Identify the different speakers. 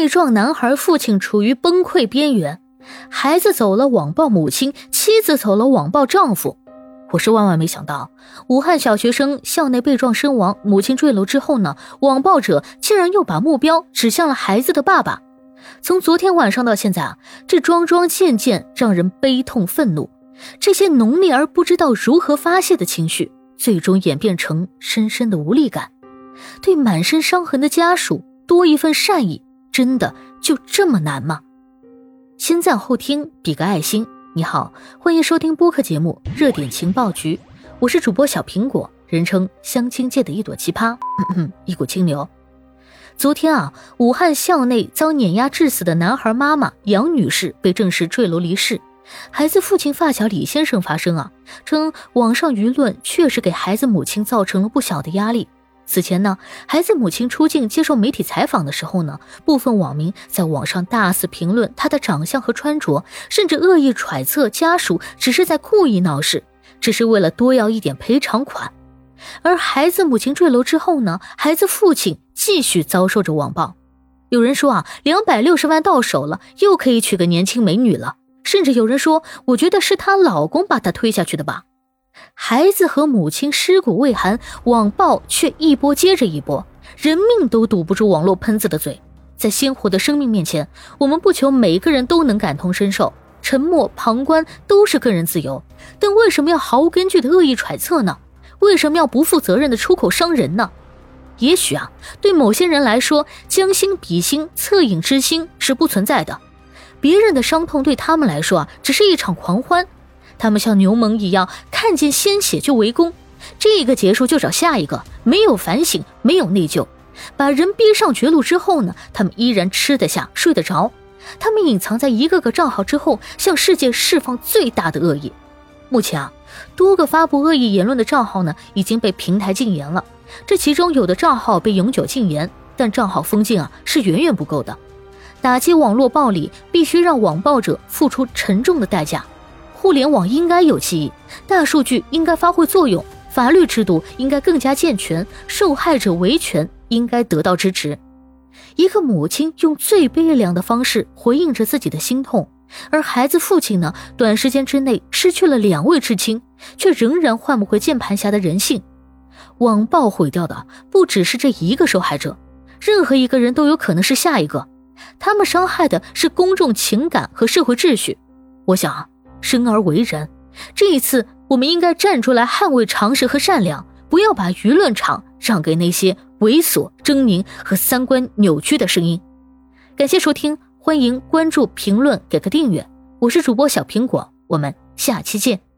Speaker 1: 被撞男孩父亲处于崩溃边缘，孩子走了网暴母亲，妻子走了网暴丈夫。我是万万没想到，武汉小学生校内被撞身亡，母亲坠楼之后呢，网暴者竟然又把目标指向了孩子的爸爸。从昨天晚上到现在啊，这桩桩件件让人悲痛愤怒。这些浓烈而不知道如何发泄的情绪，最终演变成深深的无力感。对满身伤痕的家属多一份善意，真的就这么难吗？先赞后听，比个爱心。你好，欢迎收听播客节目《热点情报局》，我是主播小苹果，人称相亲界的一朵奇葩，一股清流。昨天啊，武汉校内遭碾压致死的男孩妈妈杨女士被证实坠楼离世。孩子父亲发小李先生发声啊，称网上舆论确实给孩子母亲造成了不小的压力。此前呢，孩子母亲出镜接受媒体采访的时候呢，部分网民在网上大肆评论她的长相和穿着，甚至恶意揣测家属只是在故意闹事，只是为了多要一点赔偿款。而孩子母亲坠楼之后呢，孩子父亲继续遭受着网暴。有人说啊，两百六十万到手了，又可以娶个年轻美女了。甚至有人说，我觉得是她老公把她推下去的吧。孩子和母亲尸骨未寒，网暴却一波接着一波，人命都堵不住网络喷子的嘴。在鲜活的生命面前，我们不求每个人都能感同身受，沉默旁观都是个人自由。但为什么要毫无根据的恶意揣测呢？为什么要不负责任的出口伤人呢？也许啊，对某些人来说，将心比心、恻隐之心是不存在的。别人的伤痛对他们来说啊，只是一场狂欢。他们像牛虻一样，看见鲜血就围攻，这个结束就找下一个，没有反省，没有内疚，把人逼上绝路之后呢，他们依然吃得下，睡得着。他们隐藏在一个个账号之后，向世界释放最大的恶意。目前啊，多个发布恶意言论的账号呢，已经被平台禁言了。这其中有的账号被永久禁言，但账号封禁啊，是远远不够的。打击网络暴力，必须让网暴者付出沉重的代价。互联网应该有记忆，大数据应该发挥作用，法律制度应该更加健全，受害者维权应该得到支持。一个母亲用最悲凉的方式回应着自己的心痛，而孩子父亲呢，短时间之内失去了两位至亲，却仍然换不回键盘侠的人性。网暴毁掉的不只是这一个受害者，任何一个人都有可能是下一个。他们伤害的是公众情感和社会秩序。我想啊，生而为人，这一次我们应该站出来捍卫常识和善良，不要把舆论场让给那些猥琐、狰狞和三观扭曲的声音。感谢收听，欢迎关注、评论、给个订阅。我是主播小苹果，我们下期见。